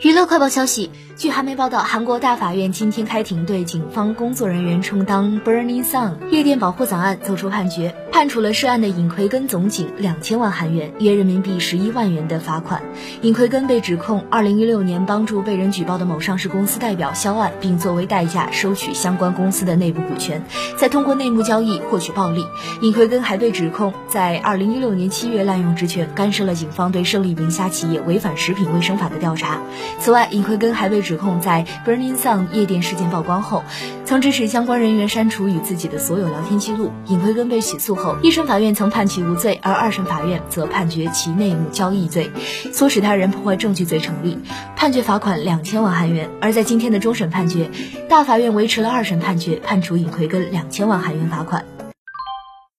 娱乐快报消息，据韩媒报道，韩国大法院今天开庭，对警方工作人员充当 Burning Sun 夜店保护伞案作出判决，判处了涉案的尹奎根总警两千万韩元（约人民币十一万元）的罚款。尹奎根被指控二零一六年帮助被人举报的某上市公司代表销案，并作为代价收取相关公司的内部股权，再通过内幕交易获取暴利。尹奎根还被指控在二零一六年七月滥用职权，干涉了警方对胜利名下企业违反食品卫生法的调查。此外，尹奎根还被指控在 Burning Sun 夜店事件曝光后，曾指使相关人员删除与自己的所有聊天记录。尹奎根被起诉后，一审法院曾判其无罪，而二审法院则判决其内幕交易罪、唆使他人破坏证据罪成立，判决罚款两千万韩元。而在今天的终审判决，大法院维持了二审判决，判处尹奎根两千万韩元罚款。